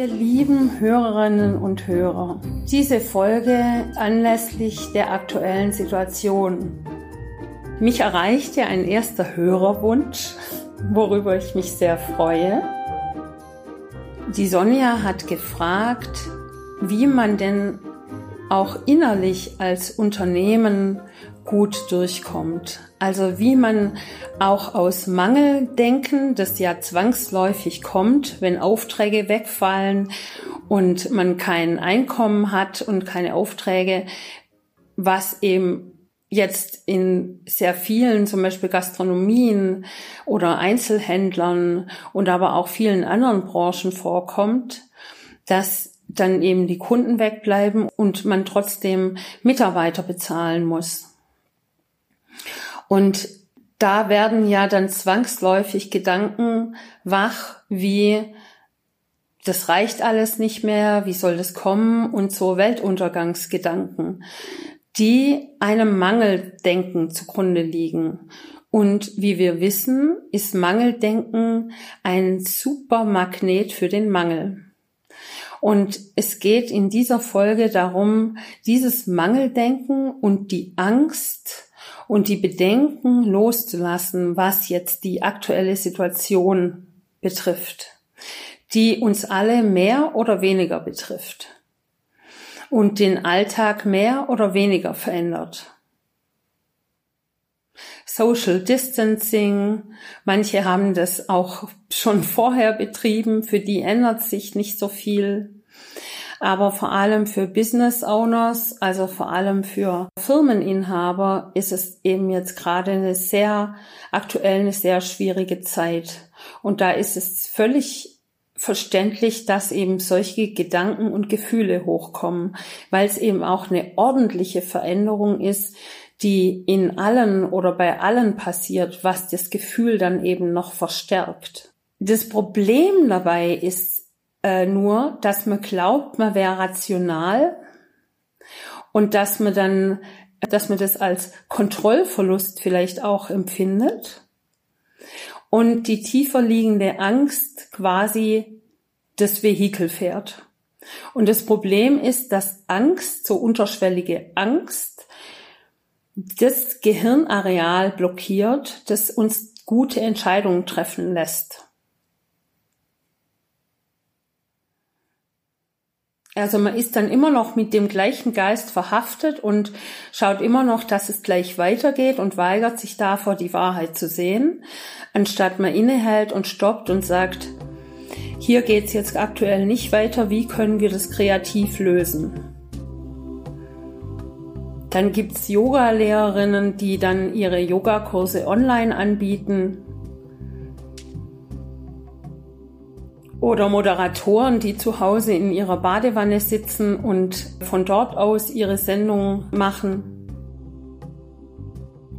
Ihr lieben Hörerinnen und Hörer, diese Folge anlässlich der aktuellen Situation. Mich erreichte ein erster Hörerwunsch, worüber ich mich sehr freue. Die Sonja hat gefragt, wie man denn auch innerlich als Unternehmen gut durchkommt. Also wie man auch aus Mangeldenken, das ja zwangsläufig kommt, wenn Aufträge wegfallen und man kein Einkommen hat und keine Aufträge, was eben jetzt in sehr vielen, zum Beispiel Gastronomien oder Einzelhändlern und aber auch vielen anderen Branchen vorkommt, dass dann eben die Kunden wegbleiben und man trotzdem Mitarbeiter bezahlen muss. Und da werden ja dann zwangsläufig Gedanken wach, wie das reicht alles nicht mehr, wie soll das kommen und so Weltuntergangsgedanken, die einem Mangeldenken zugrunde liegen. Und wie wir wissen, ist Mangeldenken ein super Magnet für den Mangel. Und es geht in dieser Folge darum, dieses Mangeldenken und die Angst und die Bedenken loszulassen, was jetzt die aktuelle Situation betrifft, die uns alle mehr oder weniger betrifft und den Alltag mehr oder weniger verändert. Social Distancing, manche haben das auch schon vorher betrieben, für die ändert sich nicht so viel aber vor allem für Business Owners, also vor allem für Firmeninhaber, ist es eben jetzt gerade eine sehr aktuell eine sehr schwierige Zeit. Und da ist es völlig verständlich, dass eben solche Gedanken und Gefühle hochkommen, weil es eben auch eine ordentliche Veränderung ist, die in allen oder bei allen passiert, was das Gefühl dann eben noch verstärkt. Das Problem dabei ist äh, nur, dass man glaubt, man wäre rational und dass man dann, dass man das als Kontrollverlust vielleicht auch empfindet und die tiefer liegende Angst quasi das Vehikel fährt. Und das Problem ist, dass Angst, so unterschwellige Angst, das Gehirnareal blockiert, das uns gute Entscheidungen treffen lässt. Also man ist dann immer noch mit dem gleichen Geist verhaftet und schaut immer noch, dass es gleich weitergeht und weigert sich davor, die Wahrheit zu sehen, anstatt man innehält und stoppt und sagt, hier geht's jetzt aktuell nicht weiter, wie können wir das kreativ lösen? Dann gibt's Yoga-Lehrerinnen, die dann ihre Yogakurse online anbieten Oder Moderatoren, die zu Hause in ihrer Badewanne sitzen und von dort aus ihre Sendung machen.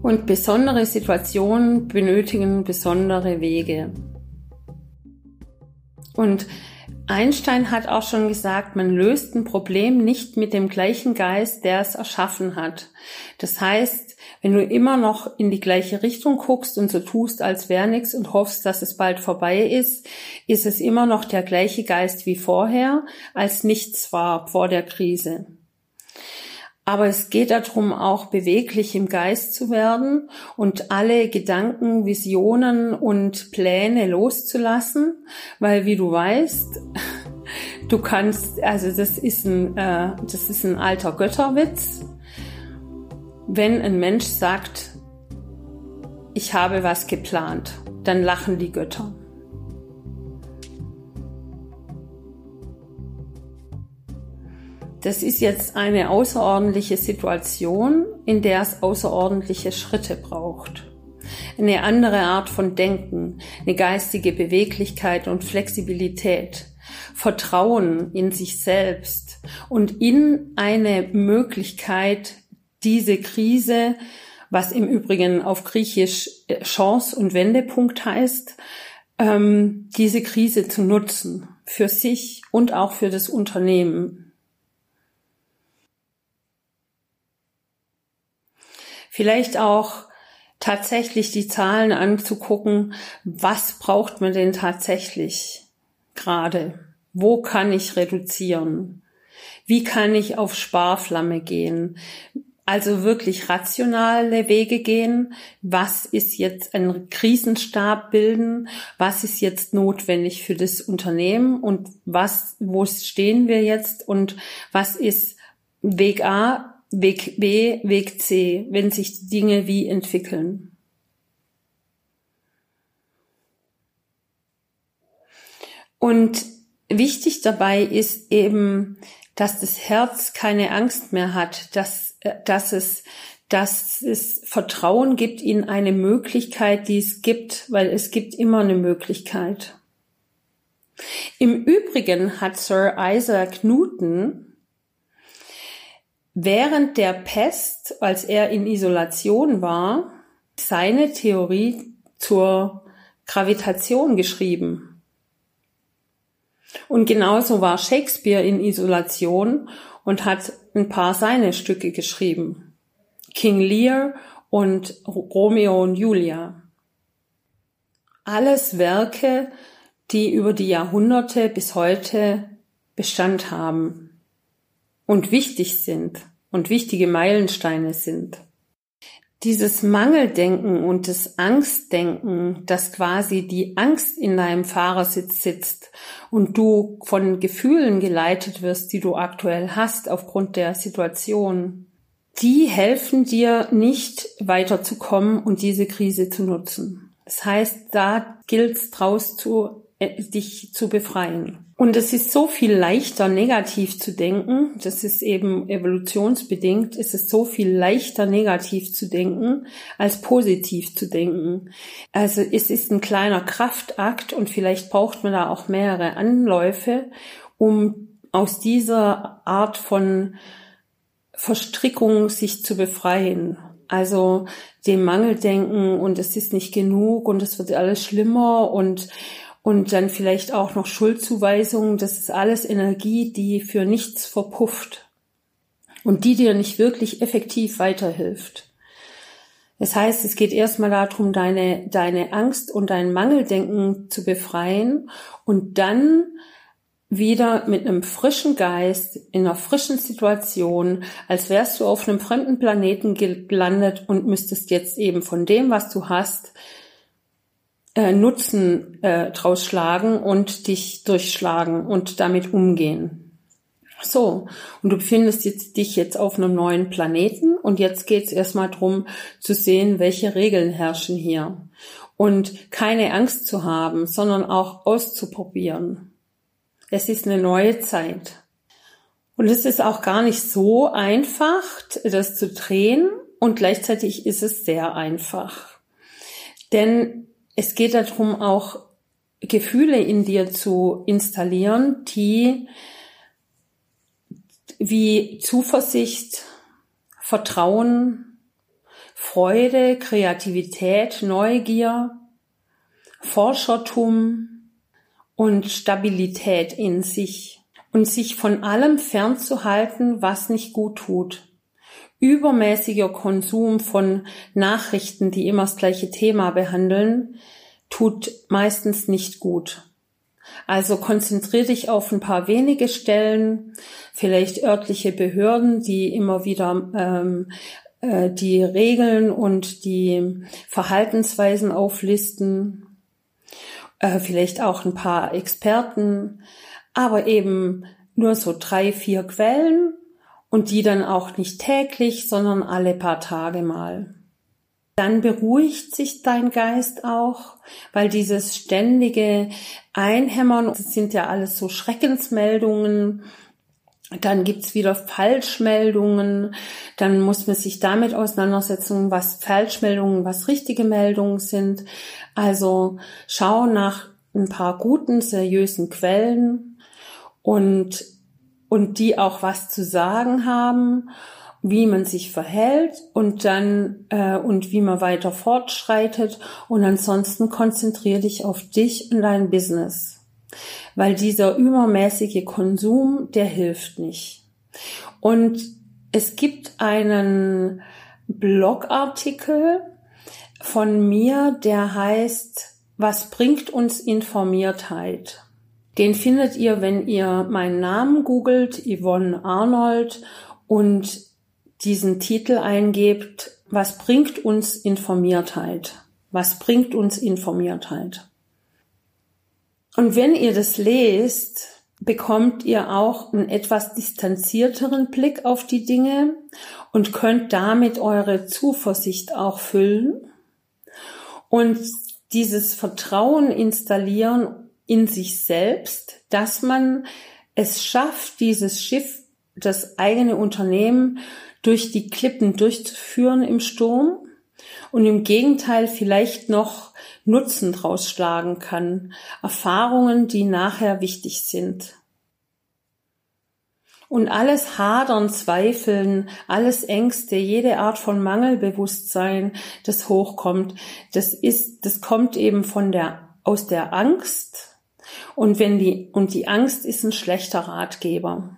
Und besondere Situationen benötigen besondere Wege. Und Einstein hat auch schon gesagt, man löst ein Problem nicht mit dem gleichen Geist, der es erschaffen hat. Das heißt, wenn du immer noch in die gleiche Richtung guckst und so tust, als wäre nichts und hoffst, dass es bald vorbei ist, ist es immer noch der gleiche Geist wie vorher, als nichts war vor der Krise. Aber es geht darum, auch beweglich im Geist zu werden und alle Gedanken, Visionen und Pläne loszulassen, weil wie du weißt, du kannst, also das ist ein, äh, das ist ein alter Götterwitz wenn ein Mensch sagt, ich habe was geplant, dann lachen die Götter. Das ist jetzt eine außerordentliche Situation, in der es außerordentliche Schritte braucht. Eine andere Art von Denken, eine geistige Beweglichkeit und Flexibilität, Vertrauen in sich selbst und in eine Möglichkeit, diese Krise, was im Übrigen auf Griechisch äh, Chance und Wendepunkt heißt, ähm, diese Krise zu nutzen für sich und auch für das Unternehmen. Vielleicht auch tatsächlich die Zahlen anzugucken, was braucht man denn tatsächlich gerade? Wo kann ich reduzieren? Wie kann ich auf Sparflamme gehen? Also wirklich rationale Wege gehen. Was ist jetzt ein Krisenstab bilden? Was ist jetzt notwendig für das Unternehmen? Und was, wo stehen wir jetzt? Und was ist Weg A, Weg B, Weg C, wenn sich die Dinge wie entwickeln? Und wichtig dabei ist eben, dass das Herz keine Angst mehr hat, dass, dass es dass es Vertrauen gibt in eine Möglichkeit, die es gibt, weil es gibt immer eine Möglichkeit. Im Übrigen hat Sir Isaac Newton während der Pest, als er in Isolation war, seine Theorie zur Gravitation geschrieben. Und genauso war Shakespeare in Isolation und hat ein paar seine Stücke geschrieben. King Lear und Romeo und Julia. Alles Werke, die über die Jahrhunderte bis heute Bestand haben und wichtig sind und wichtige Meilensteine sind dieses Mangeldenken und das Angstdenken, dass quasi die Angst in deinem Fahrersitz sitzt und du von Gefühlen geleitet wirst, die du aktuell hast aufgrund der Situation, die helfen dir nicht weiterzukommen und diese Krise zu nutzen. Das heißt, da gilt es draus zu, dich zu befreien. Und es ist so viel leichter, negativ zu denken. Das ist eben evolutionsbedingt. Es ist so viel leichter, negativ zu denken, als positiv zu denken. Also es ist ein kleiner Kraftakt und vielleicht braucht man da auch mehrere Anläufe, um aus dieser Art von Verstrickung sich zu befreien. Also dem Mangeldenken und es ist nicht genug und es wird alles schlimmer und und dann vielleicht auch noch Schuldzuweisungen. Das ist alles Energie, die für nichts verpufft und die dir nicht wirklich effektiv weiterhilft. Das heißt, es geht erstmal darum, deine, deine Angst und dein Mangeldenken zu befreien und dann wieder mit einem frischen Geist in einer frischen Situation, als wärst du auf einem fremden Planeten gelandet und müsstest jetzt eben von dem, was du hast, äh, Nutzen äh, draus schlagen und dich durchschlagen und damit umgehen. So, und du befindest jetzt, dich jetzt auf einem neuen Planeten und jetzt geht es erstmal drum zu sehen, welche Regeln herrschen hier. Und keine Angst zu haben, sondern auch auszuprobieren. Es ist eine neue Zeit. Und es ist auch gar nicht so einfach, das zu drehen und gleichzeitig ist es sehr einfach. Denn es geht darum, auch Gefühle in dir zu installieren, die wie Zuversicht, Vertrauen, Freude, Kreativität, Neugier, Forschertum und Stabilität in sich. Und sich von allem fernzuhalten, was nicht gut tut übermäßiger Konsum von Nachrichten, die immer das gleiche Thema behandeln, tut meistens nicht gut. Also konzentriere dich auf ein paar wenige Stellen, vielleicht örtliche Behörden, die immer wieder ähm, äh, die Regeln und die Verhaltensweisen auflisten, äh, vielleicht auch ein paar Experten, aber eben nur so drei, vier Quellen und die dann auch nicht täglich, sondern alle paar Tage mal. Dann beruhigt sich dein Geist auch, weil dieses ständige Einhämmern, das sind ja alles so Schreckensmeldungen, dann gibt's wieder Falschmeldungen, dann muss man sich damit auseinandersetzen, was Falschmeldungen, was richtige Meldungen sind. Also schau nach ein paar guten, seriösen Quellen und und die auch was zu sagen haben, wie man sich verhält und dann äh, und wie man weiter fortschreitet und ansonsten konzentriere dich auf dich und dein Business, weil dieser übermäßige Konsum, der hilft nicht. Und es gibt einen Blogartikel von mir, der heißt, was bringt uns Informiertheit? Den findet ihr, wenn ihr meinen Namen googelt, Yvonne Arnold, und diesen Titel eingebt, was bringt uns Informiertheit? Was bringt uns Informiertheit? Und wenn ihr das lest, bekommt ihr auch einen etwas distanzierteren Blick auf die Dinge und könnt damit eure Zuversicht auch füllen und dieses Vertrauen installieren in sich selbst, dass man es schafft, dieses Schiff, das eigene Unternehmen durch die Klippen durchzuführen im Sturm und im Gegenteil vielleicht noch Nutzen draus schlagen kann. Erfahrungen, die nachher wichtig sind. Und alles Hadern, Zweifeln, alles Ängste, jede Art von Mangelbewusstsein, das hochkommt, das ist, das kommt eben von der, aus der Angst. Und wenn die, und die Angst ist ein schlechter Ratgeber.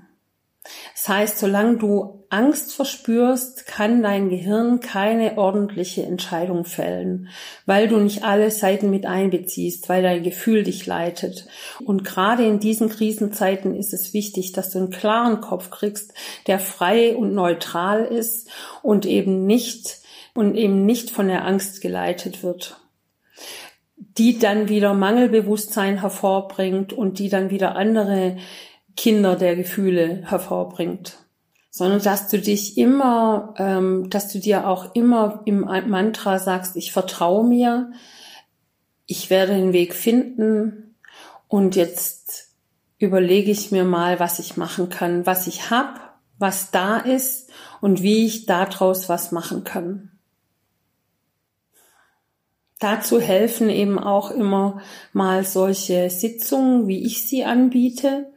Das heißt, solange du Angst verspürst, kann dein Gehirn keine ordentliche Entscheidung fällen, weil du nicht alle Seiten mit einbeziehst, weil dein Gefühl dich leitet. Und gerade in diesen Krisenzeiten ist es wichtig, dass du einen klaren Kopf kriegst, der frei und neutral ist und eben nicht und eben nicht von der Angst geleitet wird die dann wieder Mangelbewusstsein hervorbringt und die dann wieder andere Kinder der Gefühle hervorbringt, sondern dass du dich immer, ähm, dass du dir auch immer im Mantra sagst, ich vertraue mir, ich werde den Weg finden und jetzt überlege ich mir mal, was ich machen kann, was ich hab, was da ist und wie ich daraus was machen kann. Dazu helfen eben auch immer mal solche Sitzungen, wie ich sie anbiete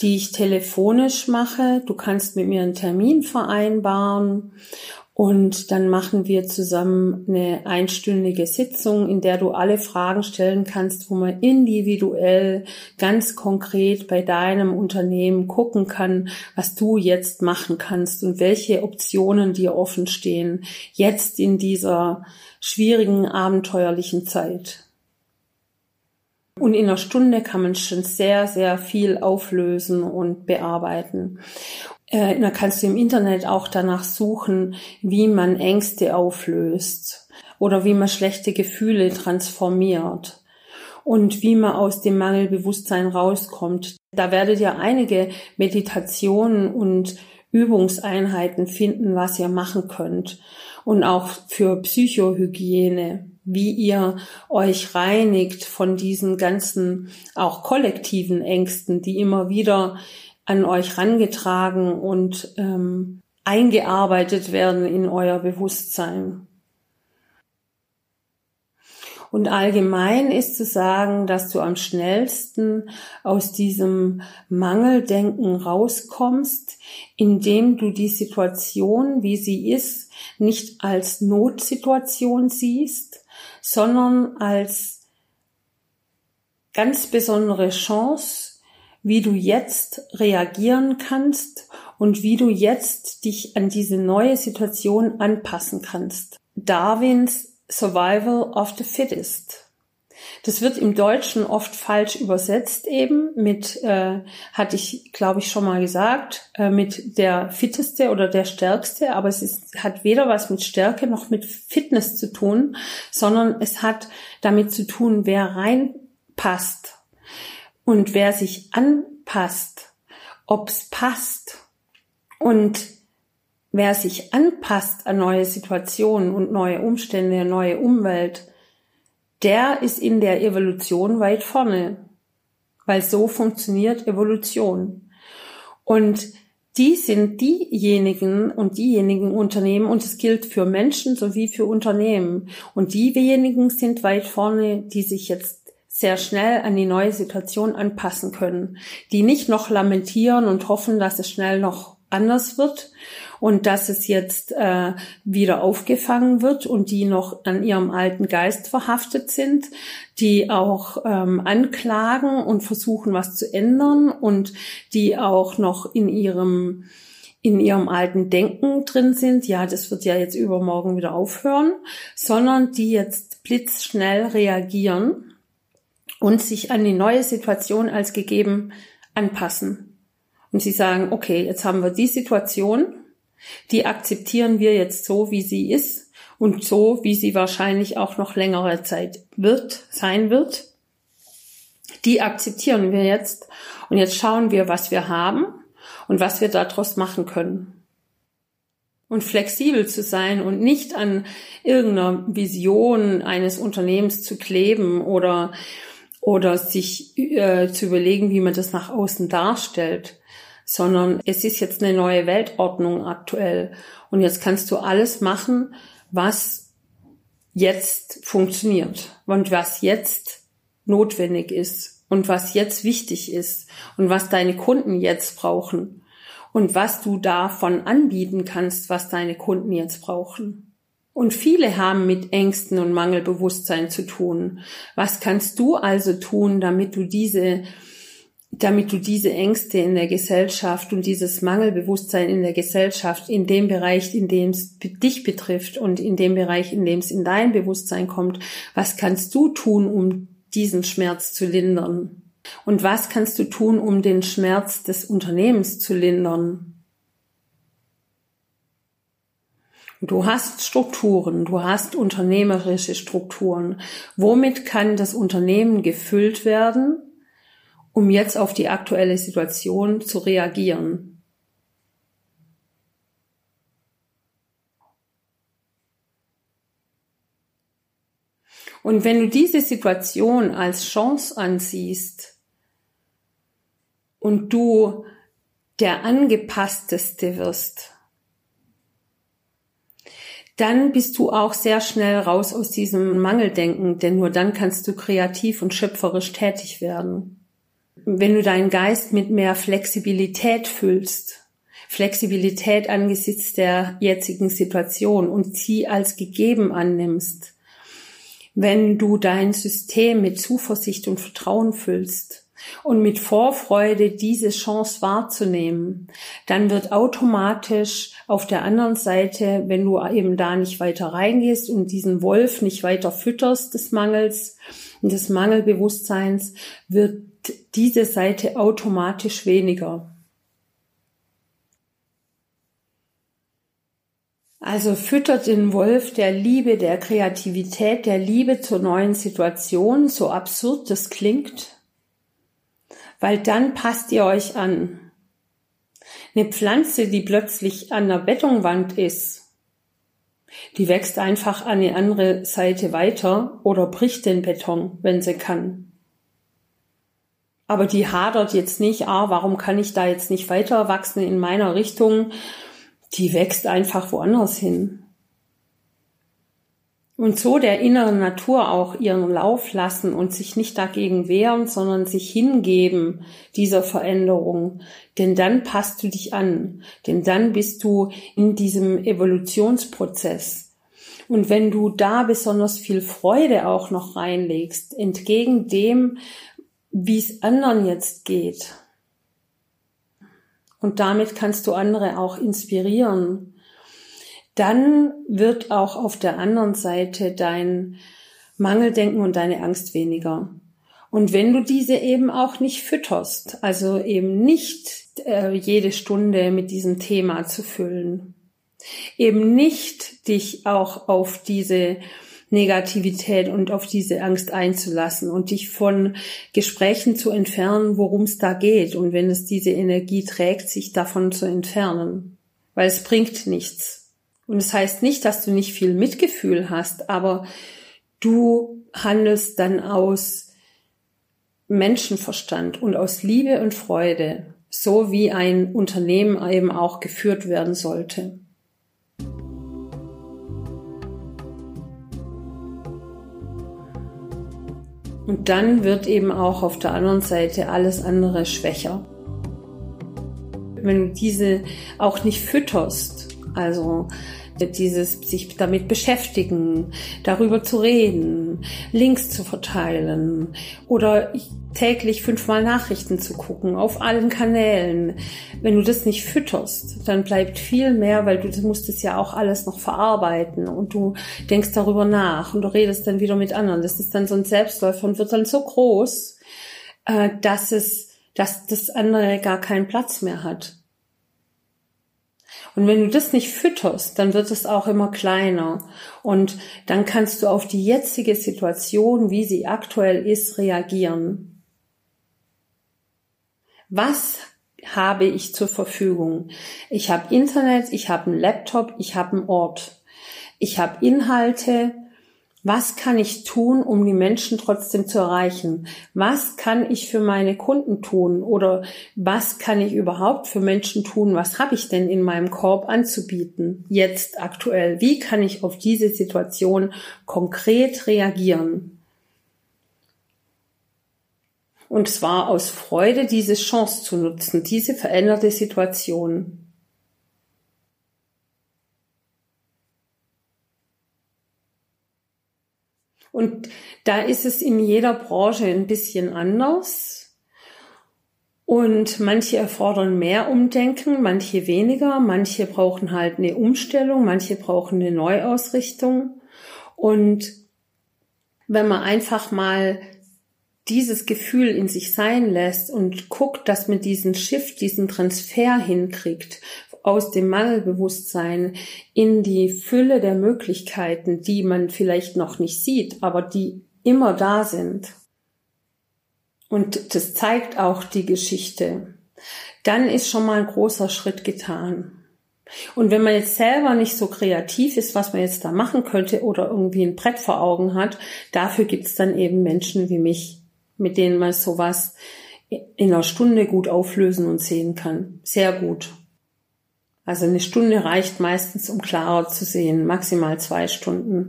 die ich telefonisch mache. Du kannst mit mir einen Termin vereinbaren und dann machen wir zusammen eine einstündige Sitzung, in der du alle Fragen stellen kannst, wo man individuell ganz konkret bei deinem Unternehmen gucken kann, was du jetzt machen kannst und welche Optionen dir offen stehen, jetzt in dieser schwierigen, abenteuerlichen Zeit. Und in einer Stunde kann man schon sehr, sehr viel auflösen und bearbeiten. Da kannst du im Internet auch danach suchen, wie man Ängste auflöst oder wie man schlechte Gefühle transformiert und wie man aus dem Mangelbewusstsein rauskommt. Da werdet ihr einige Meditationen und Übungseinheiten finden, was ihr machen könnt. Und auch für Psychohygiene wie ihr euch reinigt von diesen ganzen auch kollektiven Ängsten, die immer wieder an euch rangetragen und ähm, eingearbeitet werden in euer Bewusstsein. Und allgemein ist zu sagen, dass du am schnellsten aus diesem Mangeldenken rauskommst, indem du die Situation, wie sie ist, nicht als Notsituation siehst, sondern als ganz besondere Chance, wie du jetzt reagieren kannst und wie du jetzt dich an diese neue Situation anpassen kannst. Darwins Survival of the Fittest. Das wird im Deutschen oft falsch übersetzt eben mit, äh, hatte ich glaube ich schon mal gesagt, äh, mit der fitteste oder der stärkste, aber es ist, hat weder was mit Stärke noch mit Fitness zu tun, sondern es hat damit zu tun, wer reinpasst und wer sich anpasst, ob's passt und wer sich anpasst an neue Situationen und neue Umstände, neue Umwelt, der ist in der Evolution weit vorne, weil so funktioniert Evolution. Und die sind diejenigen und diejenigen Unternehmen, und es gilt für Menschen sowie für Unternehmen. Und diejenigen sind weit vorne, die sich jetzt sehr schnell an die neue Situation anpassen können, die nicht noch lamentieren und hoffen, dass es schnell noch anders wird und dass es jetzt äh, wieder aufgefangen wird und die noch an ihrem alten Geist verhaftet sind, die auch ähm, anklagen und versuchen, was zu ändern und die auch noch in ihrem in ihrem alten Denken drin sind, ja, das wird ja jetzt übermorgen wieder aufhören, sondern die jetzt blitzschnell reagieren und sich an die neue Situation als gegeben anpassen. Und sie sagen, okay, jetzt haben wir die Situation, die akzeptieren wir jetzt so, wie sie ist und so, wie sie wahrscheinlich auch noch längere Zeit wird, sein wird. Die akzeptieren wir jetzt und jetzt schauen wir, was wir haben und was wir daraus machen können. Und flexibel zu sein und nicht an irgendeiner Vision eines Unternehmens zu kleben oder, oder sich äh, zu überlegen, wie man das nach außen darstellt, sondern es ist jetzt eine neue Weltordnung aktuell. Und jetzt kannst du alles machen, was jetzt funktioniert und was jetzt notwendig ist und was jetzt wichtig ist und was deine Kunden jetzt brauchen und was du davon anbieten kannst, was deine Kunden jetzt brauchen. Und viele haben mit Ängsten und Mangelbewusstsein zu tun. Was kannst du also tun, damit du diese damit du diese Ängste in der Gesellschaft und dieses Mangelbewusstsein in der Gesellschaft in dem Bereich, in dem es dich betrifft und in dem Bereich, in dem es in dein Bewusstsein kommt, was kannst du tun, um diesen Schmerz zu lindern? Und was kannst du tun, um den Schmerz des Unternehmens zu lindern? Du hast Strukturen, du hast unternehmerische Strukturen. Womit kann das Unternehmen gefüllt werden, um jetzt auf die aktuelle Situation zu reagieren. Und wenn du diese Situation als Chance ansiehst und du der angepassteste wirst, dann bist du auch sehr schnell raus aus diesem Mangeldenken, denn nur dann kannst du kreativ und schöpferisch tätig werden. Wenn du deinen Geist mit mehr Flexibilität füllst, Flexibilität angesichts der jetzigen Situation und sie als gegeben annimmst, wenn du dein System mit Zuversicht und Vertrauen füllst und mit Vorfreude diese Chance wahrzunehmen, dann wird automatisch auf der anderen Seite, wenn du eben da nicht weiter reingehst und diesen Wolf nicht weiter fütterst des Mangels und des Mangelbewusstseins, wird diese Seite automatisch weniger. Also füttert den Wolf der Liebe, der Kreativität, der Liebe zur neuen Situation, so absurd das klingt, weil dann passt ihr euch an. Eine Pflanze, die plötzlich an der Betonwand ist, die wächst einfach an die andere Seite weiter oder bricht den Beton, wenn sie kann. Aber die hadert jetzt nicht, ah, warum kann ich da jetzt nicht weiter wachsen in meiner Richtung? Die wächst einfach woanders hin. Und so der inneren Natur auch ihren Lauf lassen und sich nicht dagegen wehren, sondern sich hingeben dieser Veränderung. Denn dann passt du dich an. Denn dann bist du in diesem Evolutionsprozess. Und wenn du da besonders viel Freude auch noch reinlegst, entgegen dem, wie es anderen jetzt geht. Und damit kannst du andere auch inspirieren. Dann wird auch auf der anderen Seite dein Mangeldenken und deine Angst weniger. Und wenn du diese eben auch nicht fütterst, also eben nicht äh, jede Stunde mit diesem Thema zu füllen, eben nicht dich auch auf diese Negativität und auf diese Angst einzulassen und dich von Gesprächen zu entfernen, worum es da geht. Und wenn es diese Energie trägt, sich davon zu entfernen. Weil es bringt nichts. Und es das heißt nicht, dass du nicht viel Mitgefühl hast, aber du handelst dann aus Menschenverstand und aus Liebe und Freude, so wie ein Unternehmen eben auch geführt werden sollte. Und dann wird eben auch auf der anderen Seite alles andere schwächer. Wenn du diese auch nicht fütterst, also dieses sich damit beschäftigen, darüber zu reden, Links zu verteilen oder täglich fünfmal Nachrichten zu gucken auf allen Kanälen. Wenn du das nicht fütterst, dann bleibt viel mehr, weil du musst es ja auch alles noch verarbeiten und du denkst darüber nach und du redest dann wieder mit anderen. Das ist dann so ein Selbstläufer und wird dann so groß, äh, dass es, dass das andere gar keinen Platz mehr hat. Und wenn du das nicht fütterst, dann wird es auch immer kleiner. Und dann kannst du auf die jetzige Situation, wie sie aktuell ist, reagieren. Was habe ich zur Verfügung? Ich habe Internet, ich habe einen Laptop, ich habe einen Ort. Ich habe Inhalte, was kann ich tun, um die Menschen trotzdem zu erreichen? Was kann ich für meine Kunden tun? Oder was kann ich überhaupt für Menschen tun? Was habe ich denn in meinem Korb anzubieten? Jetzt aktuell. Wie kann ich auf diese Situation konkret reagieren? Und zwar aus Freude, diese Chance zu nutzen, diese veränderte Situation. Und da ist es in jeder Branche ein bisschen anders. Und manche erfordern mehr Umdenken, manche weniger, manche brauchen halt eine Umstellung, manche brauchen eine Neuausrichtung. Und wenn man einfach mal dieses Gefühl in sich sein lässt und guckt, dass man diesen Shift, diesen Transfer hinkriegt aus dem Mangelbewusstsein in die Fülle der Möglichkeiten, die man vielleicht noch nicht sieht, aber die immer da sind. Und das zeigt auch die Geschichte. Dann ist schon mal ein großer Schritt getan. Und wenn man jetzt selber nicht so kreativ ist, was man jetzt da machen könnte oder irgendwie ein Brett vor Augen hat, dafür gibt's dann eben Menschen wie mich, mit denen man sowas in einer Stunde gut auflösen und sehen kann. Sehr gut. Also eine Stunde reicht meistens, um klarer zu sehen, maximal zwei Stunden.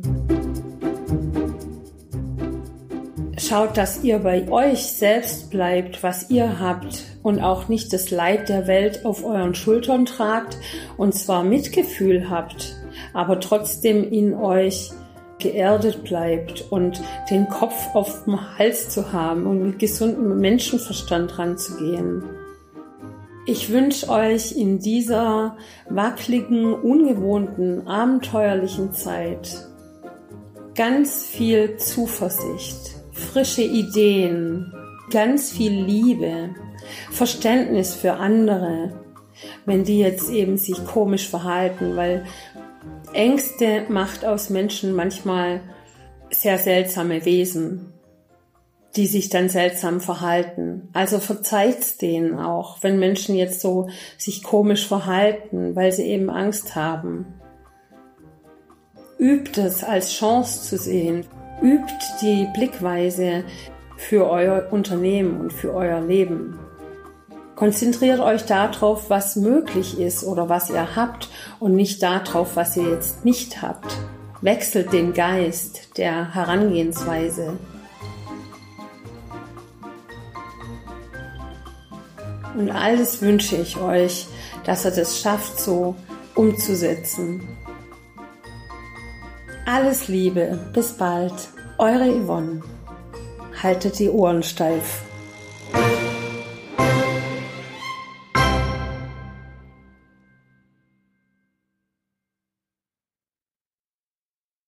Schaut, dass ihr bei euch selbst bleibt, was ihr habt und auch nicht das Leid der Welt auf euren Schultern tragt und zwar Mitgefühl habt, aber trotzdem in euch geerdet bleibt und den Kopf auf dem Hals zu haben und mit gesundem Menschenverstand ranzugehen. Ich wünsche euch in dieser wackeligen, ungewohnten, abenteuerlichen Zeit ganz viel Zuversicht, frische Ideen, ganz viel Liebe, Verständnis für andere, wenn die jetzt eben sich komisch verhalten, weil Ängste macht aus Menschen manchmal sehr seltsame Wesen die sich dann seltsam verhalten. Also verzeiht's denen auch, wenn Menschen jetzt so sich komisch verhalten, weil sie eben Angst haben. Übt es als Chance zu sehen. Übt die Blickweise für euer Unternehmen und für euer Leben. Konzentriert euch darauf, was möglich ist oder was ihr habt und nicht darauf, was ihr jetzt nicht habt. Wechselt den Geist der Herangehensweise. Und alles wünsche ich euch, dass ihr das schafft, so umzusetzen. Alles Liebe, bis bald, eure Yvonne. Haltet die Ohren steif.